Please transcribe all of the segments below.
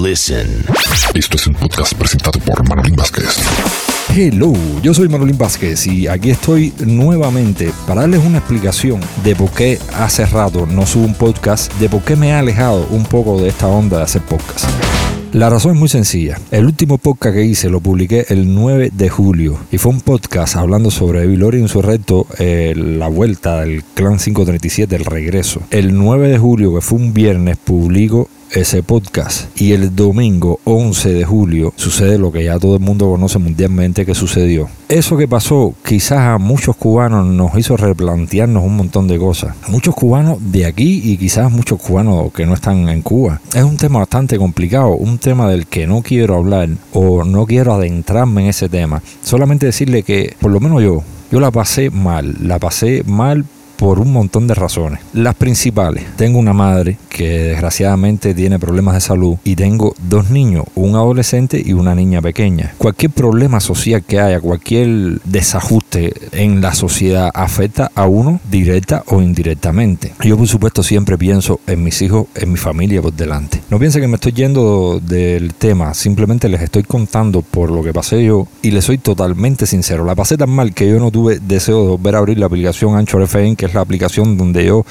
Listen. Esto es un podcast presentado por Manolín Vázquez. Hello, yo soy Manolín Vázquez y aquí estoy nuevamente para darles una explicación de por qué hace rato no subo un podcast, de por qué me he alejado un poco de esta onda de hacer podcast. La razón es muy sencilla. El último podcast que hice lo publiqué el 9 de julio y fue un podcast hablando sobre Vilori en su reto, eh, la vuelta del Clan 537, el regreso. El 9 de julio, que fue un viernes, publico ese podcast. Y el domingo 11 de julio sucede lo que ya todo el mundo conoce mundialmente que sucedió. Eso que pasó quizás a muchos cubanos nos hizo replantearnos un montón de cosas. Muchos cubanos de aquí y quizás muchos cubanos que no están en Cuba. Es un tema bastante complicado, un tema del que no quiero hablar o no quiero adentrarme en ese tema. Solamente decirle que por lo menos yo, yo la pasé mal, la pasé mal por un montón de razones. Las principales, tengo una madre que desgraciadamente tiene problemas de salud y tengo dos niños, un adolescente y una niña pequeña. Cualquier problema social que haya, cualquier desajuste en la sociedad afecta a uno directa o indirectamente. Yo por supuesto siempre pienso en mis hijos, en mi familia por delante. No piense que me estoy yendo del tema, simplemente les estoy contando por lo que pasé yo y les soy totalmente sincero. La pasé tan mal que yo no tuve deseo de volver a abrir la aplicación Anchor FM, que es la aplicación donde yo,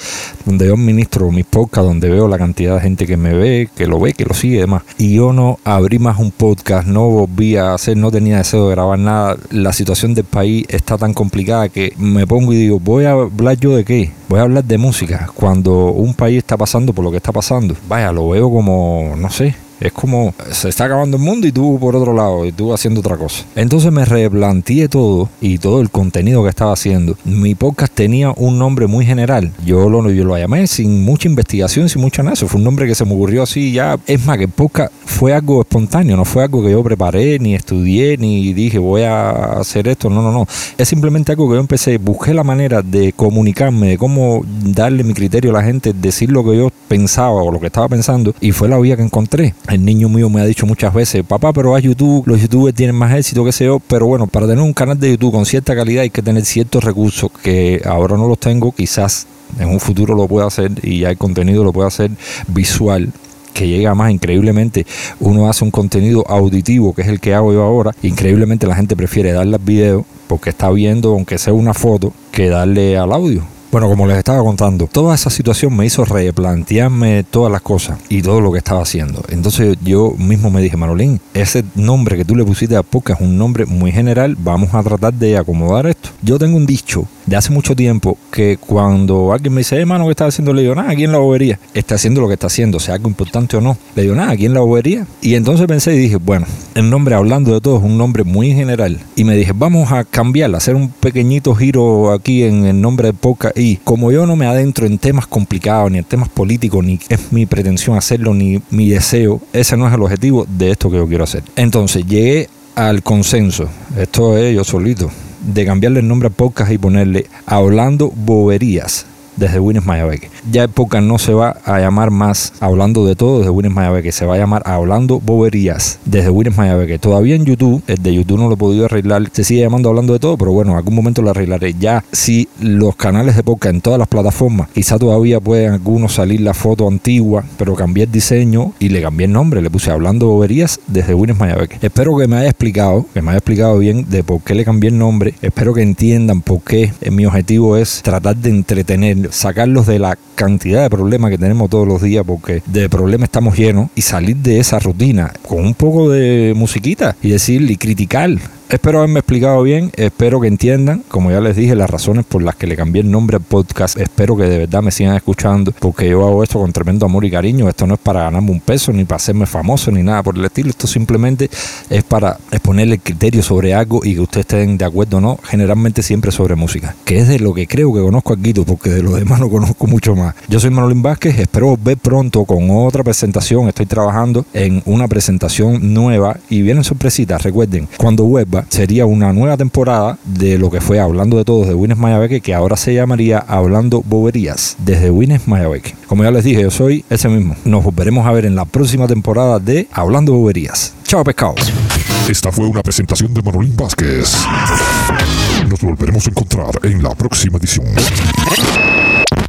donde yo administro mis podcasts, donde veo la cantidad de gente que me ve, que lo ve, que lo sigue y demás. Y yo no abrí más un podcast, no volví a hacer, no tenía deseo de grabar nada. La situación del país está tan complicada que me pongo y digo, voy a hablar yo de qué? Voy a hablar de música. Cuando un país está pasando por lo que está pasando, vaya, lo veo como, no sé, es como se está acabando el mundo y tú por otro lado, y tú haciendo otra cosa. Entonces me replanteé todo y todo el contenido que estaba haciendo. Mi podcast tenía un nombre muy general. Yo lo, yo lo llamé sin mucha investigación, sin mucho nada. Fue un nombre que se me ocurrió así ya. Es más, que el podcast fue algo espontáneo, no fue algo que yo preparé, ni estudié, ni dije voy a hacer esto. No, no, no. Es simplemente algo que yo empecé, busqué la manera de comunicarme, de cómo darle mi criterio a la gente, decir lo que yo pensaba o lo que estaba pensando, y fue la vía que encontré. El niño mío me ha dicho muchas veces, papá, pero a YouTube, los youtubers tienen más éxito, que sé yo, pero bueno, para tener un canal de YouTube con cierta calidad hay que tener ciertos recursos que ahora no los tengo, quizás en un futuro lo pueda hacer y ya el contenido lo pueda hacer visual que llega más increíblemente. Uno hace un contenido auditivo, que es el que hago yo ahora. Increíblemente la gente prefiere darle al video porque está viendo, aunque sea una foto, que darle al audio. Bueno, como les estaba contando, toda esa situación me hizo replantearme todas las cosas y todo lo que estaba haciendo. Entonces yo mismo me dije, Manolín, ese nombre que tú le pusiste a poca es un nombre muy general, vamos a tratar de acomodar esto. Yo tengo un dicho de hace mucho tiempo que cuando alguien me dice, hermano, ¿qué está haciendo? Le digo, nada, aquí en la bobería. Está haciendo lo que está haciendo, sea algo importante o no. Le digo, nada, aquí en la bobería. Y entonces pensé y dije, bueno, el nombre hablando de todo es un nombre muy general. Y me dije, vamos a cambiarla, hacer un pequeñito giro aquí en el nombre de Poca. Y como yo no me adentro en temas complicados, ni en temas políticos, ni es mi pretensión hacerlo, ni mi deseo, ese no es el objetivo de esto que yo quiero hacer. Entonces llegué al consenso, esto es yo solito, de cambiarle el nombre a podcast y ponerle Hablando Boberías desde Winnes Mayabeque. Ya el podcast no se va a llamar más Hablando de todo desde Winnes Mayabeque, se va a llamar Hablando Boberías desde Winnes Mayabeque. Todavía en YouTube, el de YouTube no lo he podido arreglar, se sigue llamando Hablando de todo, pero bueno, en algún momento lo arreglaré. Ya si los canales de podcast en todas las plataformas, quizá todavía pueden algunos salir la foto antigua, pero cambié el diseño y le cambié el nombre, le puse Hablando Boberías desde Winnes Mayabeque. Espero que me haya explicado, que me haya explicado bien de por qué le cambié el nombre. Espero que entiendan por qué mi objetivo es tratar de entretener sacarlos de la cantidad de problemas que tenemos todos los días, porque de problemas estamos llenos, y salir de esa rutina con un poco de musiquita y decir y criticar Espero haberme explicado bien, espero que entiendan, como ya les dije, las razones por las que le cambié el nombre al podcast. Espero que de verdad me sigan escuchando, porque yo hago esto con tremendo amor y cariño. Esto no es para ganarme un peso, ni para hacerme famoso, ni nada por el estilo. Esto simplemente es para exponerle criterio sobre algo y que ustedes estén de acuerdo o no, generalmente siempre sobre música, que es de lo que creo que conozco aquí, porque de lo demás no conozco mucho más. Yo soy Manolín Vázquez, espero ver pronto con otra presentación. Estoy trabajando en una presentación nueva y vienen sorpresitas. Recuerden, cuando vuelva sería una nueva temporada de lo que fue Hablando de Todos de Wines Mayabeque, que ahora se llamaría Hablando Boberías desde Wines Mayabeque. Como ya les dije, yo soy ese mismo. Nos volveremos a ver en la próxima temporada de Hablando Boberías. Chao, pescados. Esta fue una presentación de Manolín Vázquez. Nos volveremos a encontrar en la próxima edición.